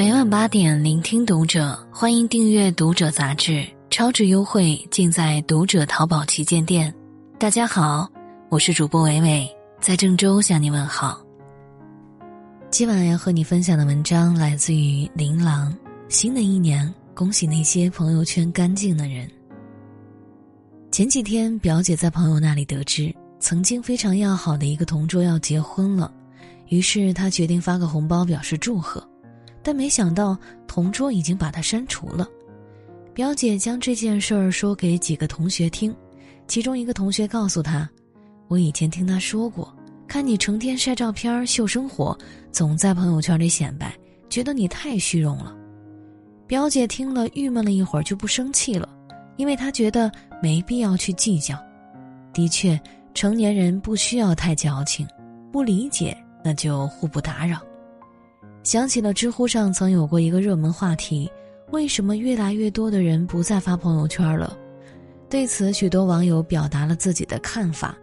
每晚八点，聆听读者，欢迎订阅《读者》杂志，超值优惠尽在《读者》淘宝旗舰店。大家好，我是主播伟伟，在郑州向你问好。今晚要和你分享的文章来自于琳琅。新的一年，恭喜那些朋友圈干净的人。前几天，表姐在朋友那里得知，曾经非常要好的一个同桌要结婚了，于是她决定发个红包表示祝贺。但没想到，同桌已经把他删除了。表姐将这件事儿说给几个同学听，其中一个同学告诉他：“我以前听他说过，看你成天晒照片秀生活，总在朋友圈里显摆，觉得你太虚荣了。”表姐听了，郁闷了一会儿，就不生气了，因为她觉得没必要去计较。的确，成年人不需要太矫情，不理解那就互不打扰。想起了知乎上曾有过一个热门话题：为什么越来越多的人不再发朋友圈了？对此，许多网友表达了自己的看法。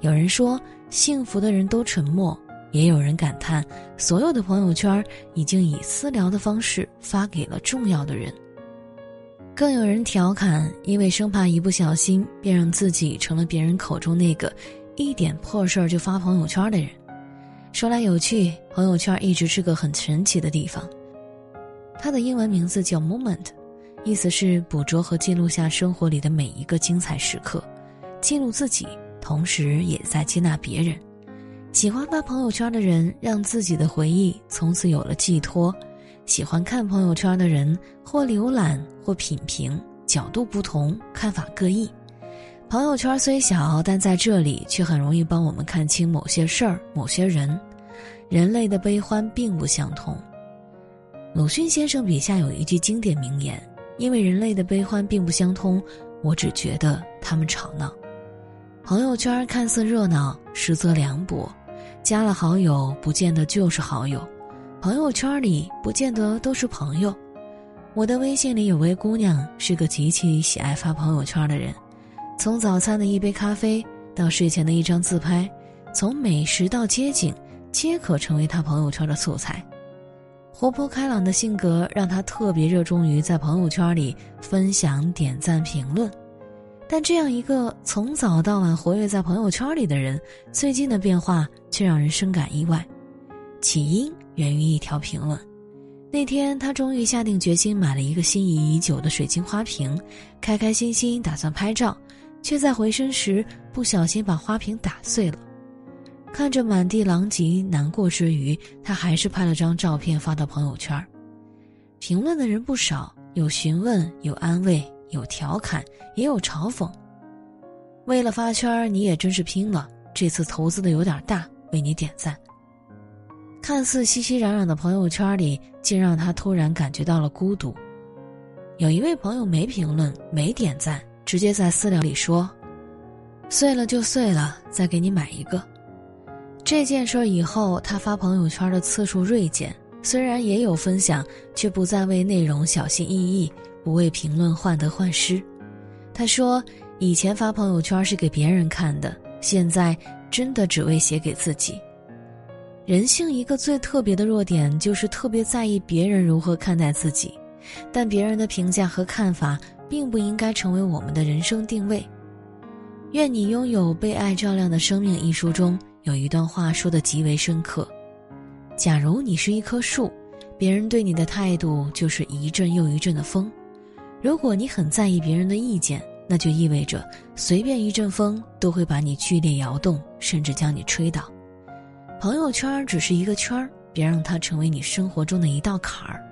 有人说，幸福的人都沉默；也有人感叹，所有的朋友圈已经以私聊的方式发给了重要的人。更有人调侃，因为生怕一不小心便让自己成了别人口中那个一点破事儿就发朋友圈的人。说来有趣，朋友圈一直是个很神奇的地方。它的英文名字叫 Moment，意思是捕捉和记录下生活里的每一个精彩时刻，记录自己，同时也在接纳别人。喜欢发朋友圈的人，让自己的回忆从此有了寄托；喜欢看朋友圈的人，或浏览或品评，角度不同，看法各异。朋友圈虽小，但在这里却很容易帮我们看清某些事儿、某些人。人类的悲欢并不相同。鲁迅先生笔下有一句经典名言：“因为人类的悲欢并不相通，我只觉得他们吵闹。”朋友圈看似热闹，实则凉薄。加了好友，不见得就是好友；朋友圈里不见得都是朋友。我的微信里有位姑娘，是个极其喜爱发朋友圈的人。从早餐的一杯咖啡到睡前的一张自拍，从美食到街景，皆可成为他朋友圈的素材。活泼开朗的性格让他特别热衷于在朋友圈里分享、点赞、评论。但这样一个从早到晚活跃在朋友圈里的人，最近的变化却让人深感意外。起因源于一条评论：那天他终于下定决心买了一个心仪已久的水晶花瓶，开开心心打算拍照。却在回身时不小心把花瓶打碎了，看着满地狼藉，难过之余，他还是拍了张照片发到朋友圈。评论的人不少，有询问，有安慰，有调侃，也有嘲讽。为了发圈，你也真是拼了，这次投资的有点大，为你点赞。看似熙熙攘攘的朋友圈里，竟让他突然感觉到了孤独。有一位朋友没评论，没点赞。直接在私聊里说：“碎了就碎了，再给你买一个。”这件事以后，他发朋友圈的次数锐减，虽然也有分享，却不再为内容小心翼翼，不为评论患得患失。他说：“以前发朋友圈是给别人看的，现在真的只为写给自己。”人性一个最特别的弱点，就是特别在意别人如何看待自己，但别人的评价和看法。并不应该成为我们的人生定位。愿你拥有被爱照亮的生命。一书中有一段话说的极为深刻：假如你是一棵树，别人对你的态度就是一阵又一阵的风。如果你很在意别人的意见，那就意味着随便一阵风都会把你剧烈摇动，甚至将你吹倒。朋友圈只是一个圈儿，别让它成为你生活中的一道坎儿。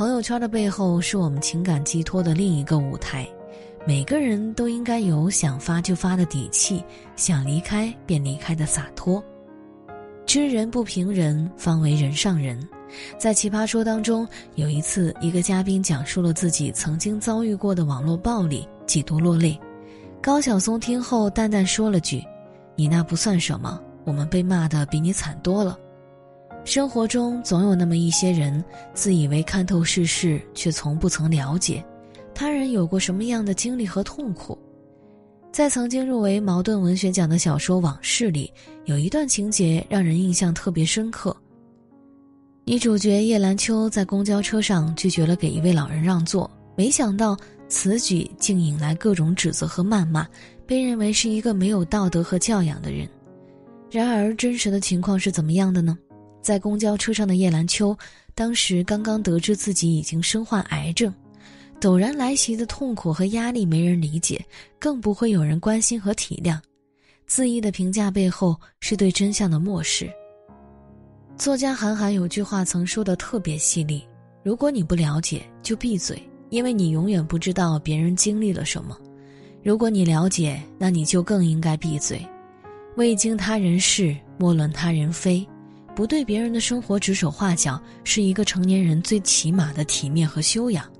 朋友圈的背后是我们情感寄托的另一个舞台，每个人都应该有想发就发的底气，想离开便离开的洒脱。知人不评人，方为人上人。在《奇葩说》当中，有一次，一个嘉宾讲述了自己曾经遭遇过的网络暴力，几度落泪。高晓松听后淡淡说了句：“你那不算什么，我们被骂的比你惨多了。”生活中总有那么一些人，自以为看透世事，却从不曾了解他人有过什么样的经历和痛苦。在曾经入围茅盾文学奖的小说《往事》里，有一段情节让人印象特别深刻。女主角叶兰秋在公交车上拒绝了给一位老人让座，没想到此举竟引来各种指责和谩骂，被认为是一个没有道德和教养的人。然而，真实的情况是怎么样的呢？在公交车上的叶兰秋，当时刚刚得知自己已经身患癌症，陡然来袭的痛苦和压力没人理解，更不会有人关心和体谅。恣意的评价背后是对真相的漠视。作家韩寒有句话曾说的特别犀利：“如果你不了解，就闭嘴，因为你永远不知道别人经历了什么；如果你了解，那你就更应该闭嘴。未经他人事，莫论他人非。不对别人的生活指手画脚，是一个成年人最起码的体面和修养。”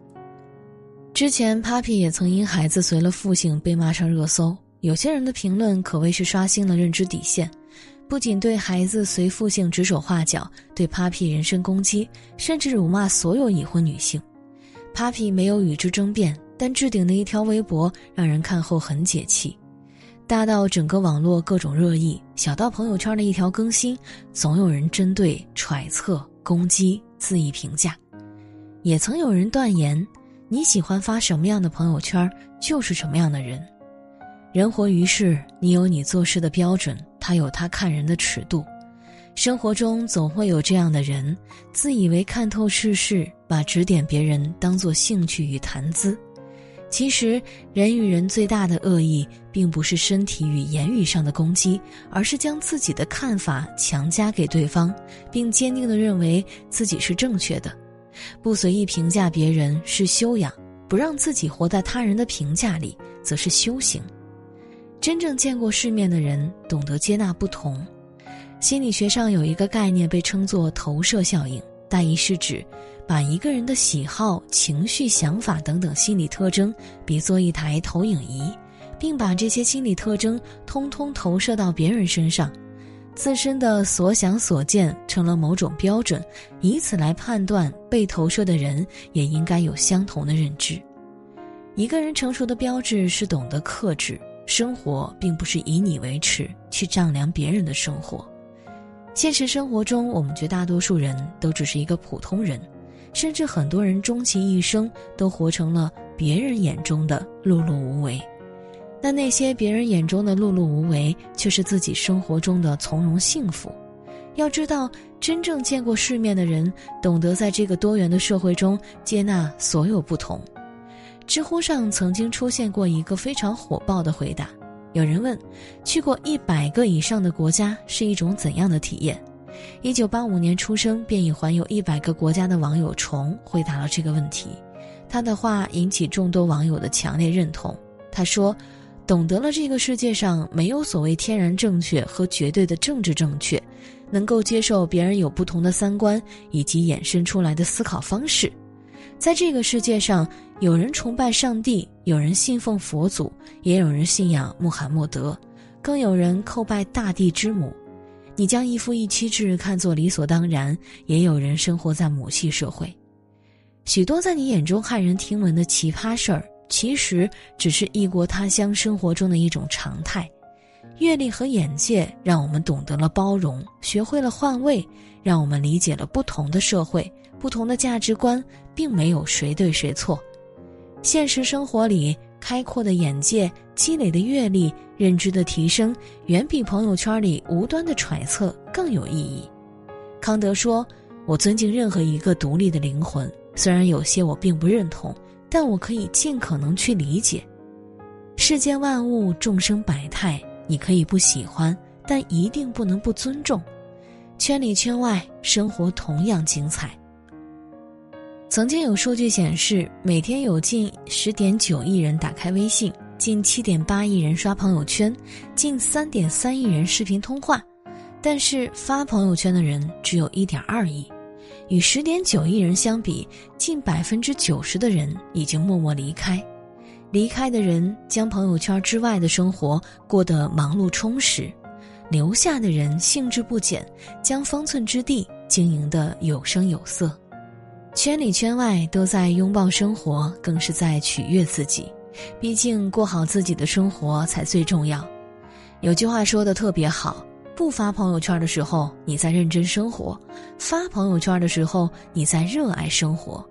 之前，Papi 也曾因孩子随了父姓被骂上热搜。有些人的评论可谓是刷新了认知底线，不仅对孩子随父姓指手画脚，对 Papi 人身攻击，甚至辱骂所有已婚女性。Papi 没有与之争辩，但置顶的一条微博让人看后很解气。大到整个网络各种热议，小到朋友圈的一条更新，总有人针对、揣测、攻击、恣意评价。也曾有人断言：你喜欢发什么样的朋友圈，就是什么样的人。人活于世，你有你做事的标准，他有他看人的尺度。生活中总会有这样的人，自以为看透世事，把指点别人当作兴趣与谈资。其实，人与人最大的恶意，并不是身体与言语上的攻击，而是将自己的看法强加给对方，并坚定地认为自己是正确的。不随意评价别人是修养，不让自己活在他人的评价里，则是修行。真正见过世面的人，懂得接纳不同。心理学上有一个概念被称作投射效应，大意是指把一个人的喜好、情绪、想法等等心理特征比作一台投影仪，并把这些心理特征通通投射到别人身上，自身的所想所见成了某种标准，以此来判断被投射的人也应该有相同的认知。一个人成熟的标志是懂得克制。生活并不是以你为尺去丈量别人的生活，现实生活中，我们绝大多数人都只是一个普通人，甚至很多人终其一生都活成了别人眼中的碌碌无为。但那些别人眼中的碌碌无为，却是自己生活中的从容幸福。要知道，真正见过世面的人，懂得在这个多元的社会中接纳所有不同。知乎上曾经出现过一个非常火爆的回答，有人问：去过一百个以上的国家是一种怎样的体验？一九八五年出生便已环游一百个国家的网友虫回答了这个问题，他的话引起众多网友的强烈认同。他说：“懂得了这个世界上没有所谓天然正确和绝对的政治正确，能够接受别人有不同的三观以及衍生出来的思考方式。”在这个世界上，有人崇拜上帝，有人信奉佛祖，也有人信仰穆罕默德，更有人叩拜大地之母。你将一夫一妻制看作理所当然，也有人生活在母系社会。许多在你眼中骇人听闻的奇葩事儿，其实只是异国他乡生活中的一种常态。阅历和眼界让我们懂得了包容，学会了换位，让我们理解了不同的社会。不同的价值观，并没有谁对谁错。现实生活里，开阔的眼界、积累的阅历、认知的提升，远比朋友圈里无端的揣测更有意义。康德说：“我尊敬任何一个独立的灵魂，虽然有些我并不认同，但我可以尽可能去理解。世间万物、众生百态，你可以不喜欢，但一定不能不尊重。圈里圈外，生活同样精彩。”曾经有数据显示，每天有近十点九亿人打开微信，近七点八亿人刷朋友圈，近三点三亿人视频通话，但是发朋友圈的人只有一点二亿。与十点九亿人相比，近百分之九十的人已经默默离开。离开的人将朋友圈之外的生活过得忙碌充实，留下的人兴致不减，将方寸之地经营得有声有色。圈里圈外都在拥抱生活，更是在取悦自己。毕竟过好自己的生活才最重要。有句话说的特别好：不发朋友圈的时候，你在认真生活；发朋友圈的时候，你在热爱生活。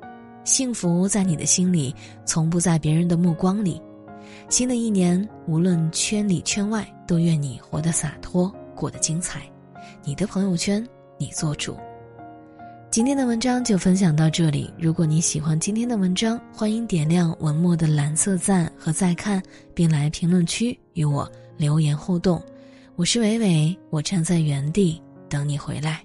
幸福在你的心里，从不在别人的目光里。新的一年，无论圈里圈外，都愿你活得洒脱，过得精彩。你的朋友圈，你做主。今天的文章就分享到这里。如果你喜欢今天的文章，欢迎点亮文末的蓝色赞和再看，并来评论区与我留言互动。我是伟伟，我站在原地等你回来。